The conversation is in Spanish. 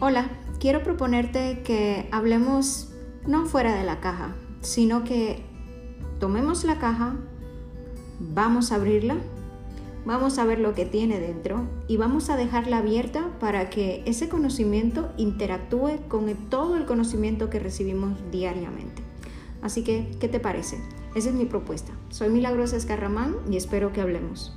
Hola, quiero proponerte que hablemos no fuera de la caja, sino que tomemos la caja, vamos a abrirla, vamos a ver lo que tiene dentro y vamos a dejarla abierta para que ese conocimiento interactúe con todo el conocimiento que recibimos diariamente. Así que, ¿qué te parece? Esa es mi propuesta. Soy Milagrosa Escarramán y espero que hablemos.